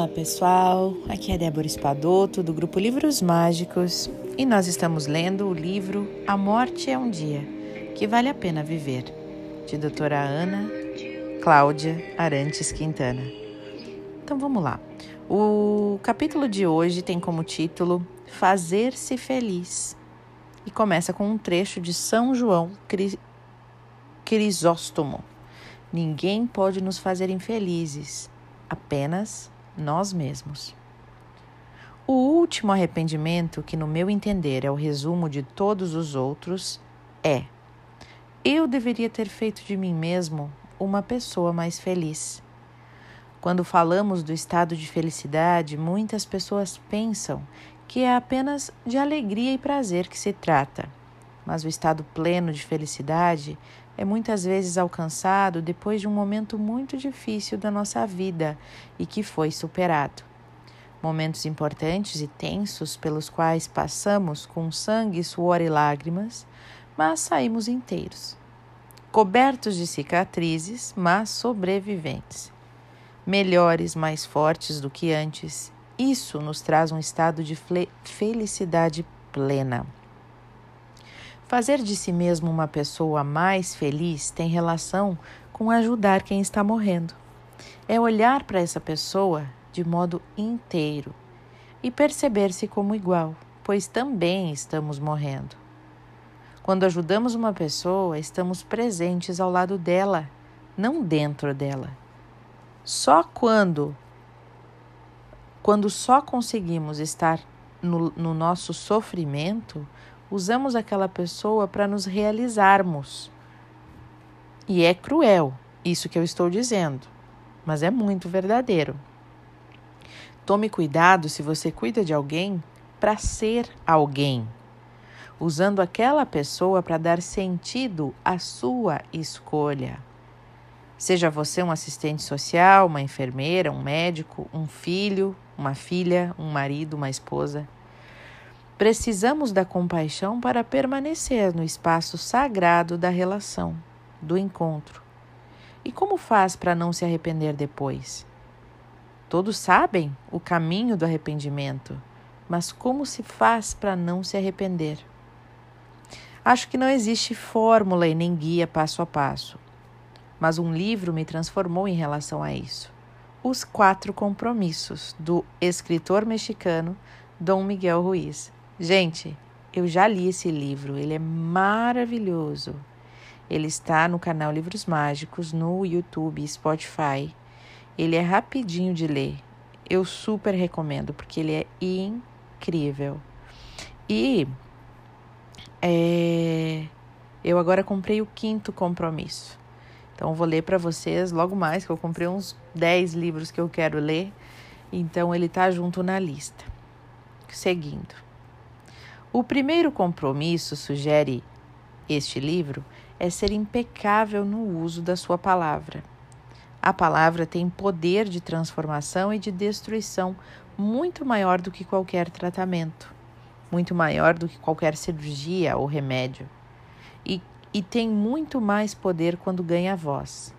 Olá pessoal, aqui é Débora Espadoto do grupo Livros Mágicos e nós estamos lendo o livro A Morte é um Dia que Vale a Pena Viver, de doutora Ana Cláudia Arantes Quintana. Então vamos lá. O capítulo de hoje tem como título Fazer-se Feliz e começa com um trecho de São João Crisóstomo. Ninguém pode nos fazer infelizes, apenas nós mesmos. O último arrependimento, que no meu entender é o resumo de todos os outros, é: eu deveria ter feito de mim mesmo uma pessoa mais feliz. Quando falamos do estado de felicidade, muitas pessoas pensam que é apenas de alegria e prazer que se trata. Mas o estado pleno de felicidade é muitas vezes alcançado depois de um momento muito difícil da nossa vida e que foi superado. Momentos importantes e tensos pelos quais passamos com sangue, suor e lágrimas, mas saímos inteiros. Cobertos de cicatrizes, mas sobreviventes. Melhores, mais fortes do que antes. Isso nos traz um estado de felicidade plena. Fazer de si mesmo uma pessoa mais feliz tem relação com ajudar quem está morrendo. É olhar para essa pessoa de modo inteiro e perceber-se como igual, pois também estamos morrendo. Quando ajudamos uma pessoa, estamos presentes ao lado dela, não dentro dela. Só quando quando só conseguimos estar no, no nosso sofrimento, usamos aquela pessoa para nos realizarmos. E é cruel isso que eu estou dizendo, mas é muito verdadeiro. Tome cuidado se você cuida de alguém para ser alguém, usando aquela pessoa para dar sentido à sua escolha. Seja você um assistente social, uma enfermeira, um médico, um filho, uma filha, um marido, uma esposa. Precisamos da compaixão para permanecer no espaço sagrado da relação, do encontro. E como faz para não se arrepender depois? Todos sabem o caminho do arrependimento, mas como se faz para não se arrepender? Acho que não existe fórmula e nem guia passo a passo, mas um livro me transformou em relação a isso. Os Quatro Compromissos, do escritor mexicano Dom Miguel Ruiz. Gente, eu já li esse livro, ele é maravilhoso. Ele está no canal Livros Mágicos, no YouTube, Spotify. Ele é rapidinho de ler. Eu super recomendo, porque ele é incrível. E é, eu agora comprei o quinto compromisso. Então, vou ler para vocês logo mais, que eu comprei uns 10 livros que eu quero ler. Então, ele está junto na lista. Seguindo. O primeiro compromisso, sugere este livro, é ser impecável no uso da sua palavra. A palavra tem poder de transformação e de destruição muito maior do que qualquer tratamento, muito maior do que qualquer cirurgia ou remédio. E, e tem muito mais poder quando ganha voz.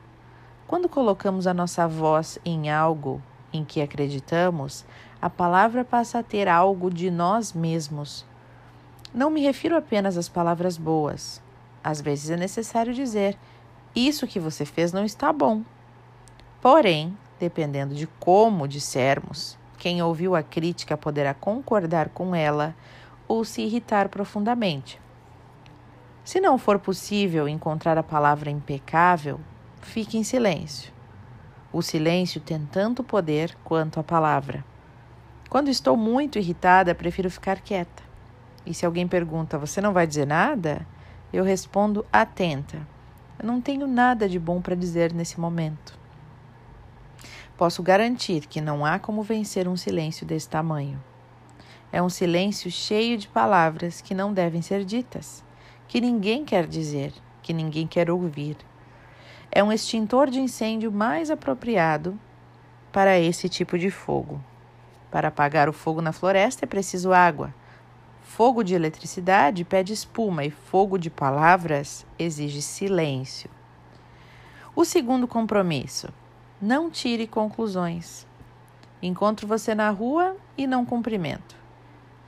Quando colocamos a nossa voz em algo em que acreditamos, a palavra passa a ter algo de nós mesmos não me refiro apenas às palavras boas. Às vezes é necessário dizer: Isso que você fez não está bom. Porém, dependendo de como dissermos, quem ouviu a crítica poderá concordar com ela ou se irritar profundamente. Se não for possível encontrar a palavra impecável, fique em silêncio. O silêncio tem tanto poder quanto a palavra. Quando estou muito irritada, prefiro ficar quieta. E se alguém pergunta, você não vai dizer nada? Eu respondo, atenta. Eu não tenho nada de bom para dizer nesse momento. Posso garantir que não há como vencer um silêncio desse tamanho. É um silêncio cheio de palavras que não devem ser ditas, que ninguém quer dizer, que ninguém quer ouvir. É um extintor de incêndio mais apropriado para esse tipo de fogo. Para apagar o fogo na floresta é preciso água. Fogo de eletricidade pede espuma e fogo de palavras exige silêncio. O segundo compromisso: não tire conclusões. Encontro você na rua e não cumprimento.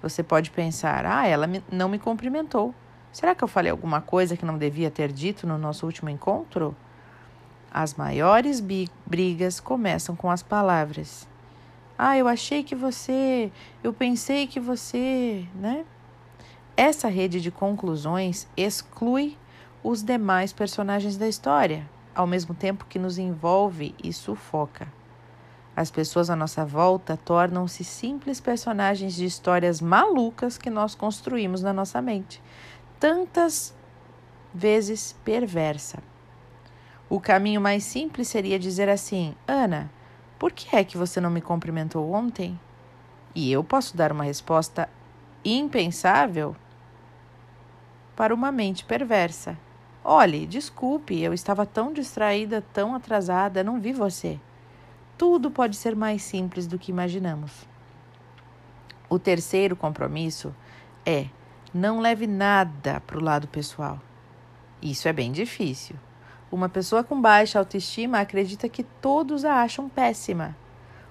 Você pode pensar: ah, ela não me cumprimentou. Será que eu falei alguma coisa que não devia ter dito no nosso último encontro? As maiores brigas começam com as palavras. Ah, eu achei que você, eu pensei que você, né? Essa rede de conclusões exclui os demais personagens da história, ao mesmo tempo que nos envolve e sufoca. As pessoas à nossa volta tornam-se simples personagens de histórias malucas que nós construímos na nossa mente, tantas vezes perversa. O caminho mais simples seria dizer assim: Ana, por que é que você não me cumprimentou ontem? E eu posso dar uma resposta impensável para uma mente perversa. Olhe, desculpe, eu estava tão distraída, tão atrasada, não vi você. Tudo pode ser mais simples do que imaginamos. O terceiro compromisso é não leve nada para o lado pessoal. Isso é bem difícil. Uma pessoa com baixa autoestima acredita que todos a acham péssima.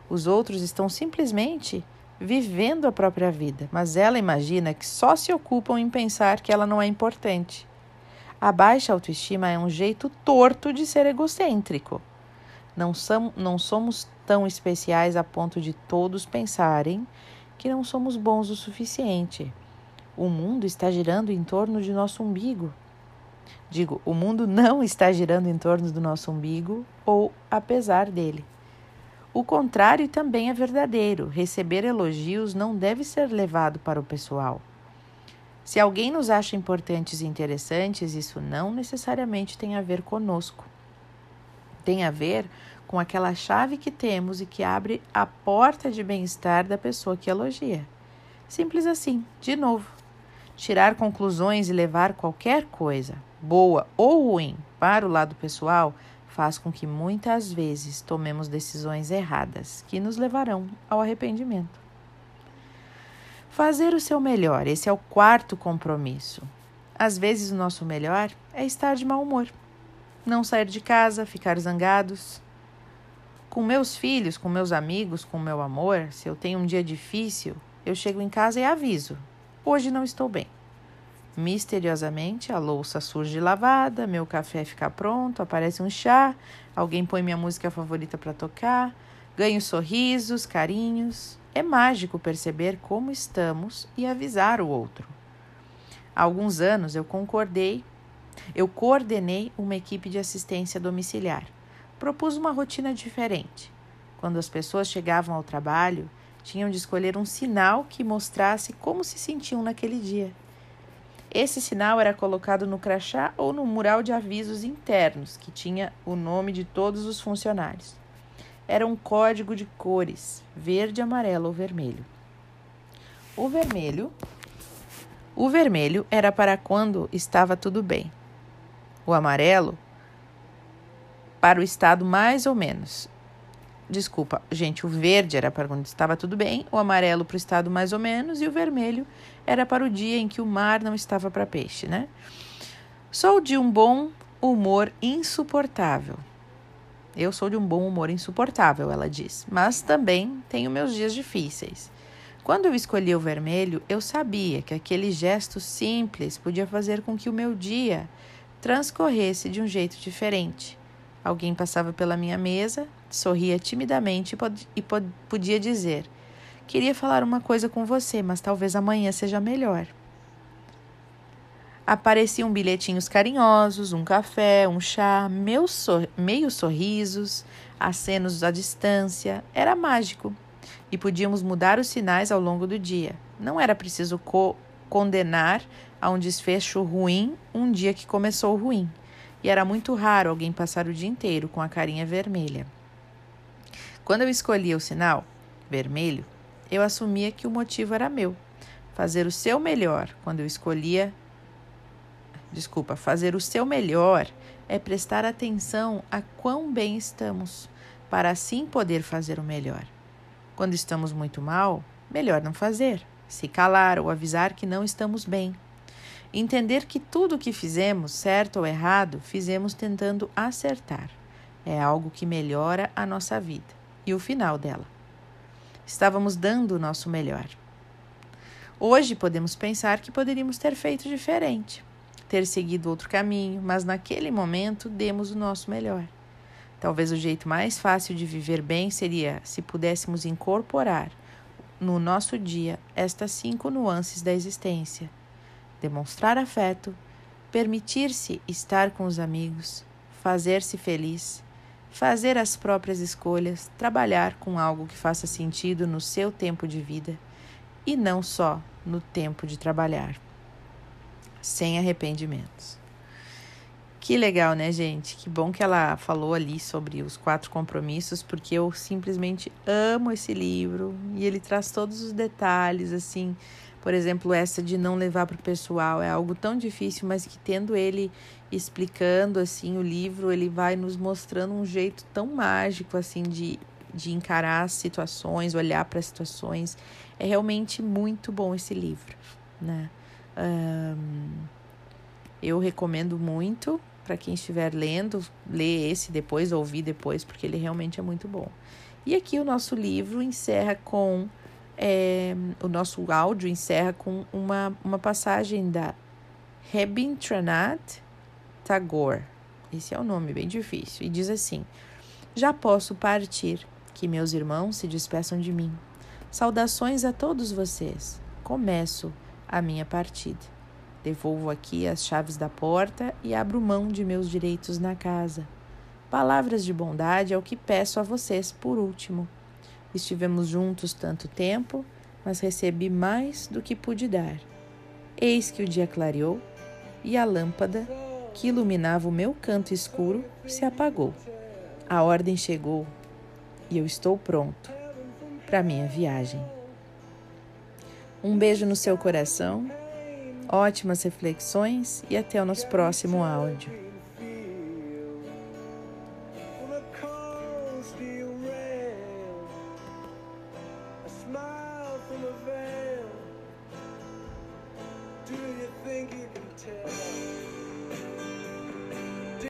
Os outros estão simplesmente vivendo a própria vida, mas ela imagina que só se ocupam em pensar que ela não é importante. A baixa autoestima é um jeito torto de ser egocêntrico. Não, som, não somos tão especiais a ponto de todos pensarem que não somos bons o suficiente. O mundo está girando em torno de nosso umbigo. Digo, o mundo não está girando em torno do nosso umbigo ou apesar dele. O contrário também é verdadeiro. Receber elogios não deve ser levado para o pessoal. Se alguém nos acha importantes e interessantes, isso não necessariamente tem a ver conosco. Tem a ver com aquela chave que temos e que abre a porta de bem-estar da pessoa que elogia. Simples assim, de novo. Tirar conclusões e levar qualquer coisa, boa ou ruim, para o lado pessoal faz com que muitas vezes tomemos decisões erradas que nos levarão ao arrependimento. Fazer o seu melhor, esse é o quarto compromisso. Às vezes o nosso melhor é estar de mau humor, não sair de casa, ficar zangados. Com meus filhos, com meus amigos, com meu amor, se eu tenho um dia difícil, eu chego em casa e aviso: hoje não estou bem. Misteriosamente, a louça surge lavada, meu café fica pronto, aparece um chá, alguém põe minha música favorita para tocar, ganho sorrisos, carinhos. É mágico perceber como estamos e avisar o outro. Há alguns anos eu concordei, eu coordenei uma equipe de assistência domiciliar. Propus uma rotina diferente. Quando as pessoas chegavam ao trabalho, tinham de escolher um sinal que mostrasse como se sentiam naquele dia. Esse sinal era colocado no crachá ou no mural de avisos internos, que tinha o nome de todos os funcionários. Era um código de cores: verde, amarelo ou vermelho. O vermelho o vermelho era para quando estava tudo bem. O amarelo para o estado mais ou menos. Desculpa, gente, o verde era para quando estava tudo bem, o amarelo para o estado mais ou menos e o vermelho era para o dia em que o mar não estava para peixe, né? Sou de um bom humor insuportável. Eu sou de um bom humor insuportável, ela diz, mas também tenho meus dias difíceis. Quando eu escolhi o vermelho, eu sabia que aquele gesto simples podia fazer com que o meu dia transcorresse de um jeito diferente. Alguém passava pela minha mesa, sorria timidamente e podia dizer: Queria falar uma coisa com você, mas talvez amanhã seja melhor. Apareciam bilhetinhos carinhosos, um café, um chá, meus sor meios sorrisos, acenos à distância. Era mágico. E podíamos mudar os sinais ao longo do dia. Não era preciso co condenar a um desfecho ruim um dia que começou ruim e era muito raro alguém passar o dia inteiro com a carinha vermelha. Quando eu escolhia o sinal vermelho, eu assumia que o motivo era meu. Fazer o seu melhor quando eu escolhia. Desculpa, fazer o seu melhor é prestar atenção a quão bem estamos, para assim poder fazer o melhor. Quando estamos muito mal, melhor não fazer, se calar ou avisar que não estamos bem. Entender que tudo o que fizemos, certo ou errado, fizemos tentando acertar. É algo que melhora a nossa vida e o final dela. Estávamos dando o nosso melhor. Hoje podemos pensar que poderíamos ter feito diferente, ter seguido outro caminho, mas naquele momento demos o nosso melhor. Talvez o jeito mais fácil de viver bem seria se pudéssemos incorporar no nosso dia estas cinco nuances da existência: demonstrar afeto, permitir-se estar com os amigos, fazer-se feliz, fazer as próprias escolhas, trabalhar com algo que faça sentido no seu tempo de vida e não só no tempo de trabalhar, sem arrependimentos. Que legal, né, gente? Que bom que ela falou ali sobre os quatro compromissos, porque eu simplesmente amo esse livro e ele traz todos os detalhes, assim. Por exemplo, essa de não levar para o pessoal é algo tão difícil, mas que tendo ele explicando assim o livro, ele vai nos mostrando um jeito tão mágico assim de, de encarar as situações, olhar para as situações. É realmente muito bom esse livro, né? Um, eu recomendo muito para quem estiver lendo, ler esse depois, ouvir depois, porque ele realmente é muito bom. E aqui o nosso livro encerra com. É, o nosso áudio encerra com uma, uma passagem da Rabindranath Tagore. Esse é o um nome bem difícil. E diz assim: Já posso partir, que meus irmãos se despeçam de mim. Saudações a todos vocês. Começo a minha partida. Devolvo aqui as chaves da porta e abro mão de meus direitos na casa. Palavras de bondade é o que peço a vocês por último. Estivemos juntos tanto tempo, mas recebi mais do que pude dar. Eis que o dia clareou e a lâmpada que iluminava o meu canto escuro se apagou. A ordem chegou e eu estou pronto para minha viagem. Um beijo no seu coração ótimas reflexões e até o nosso próximo áudio.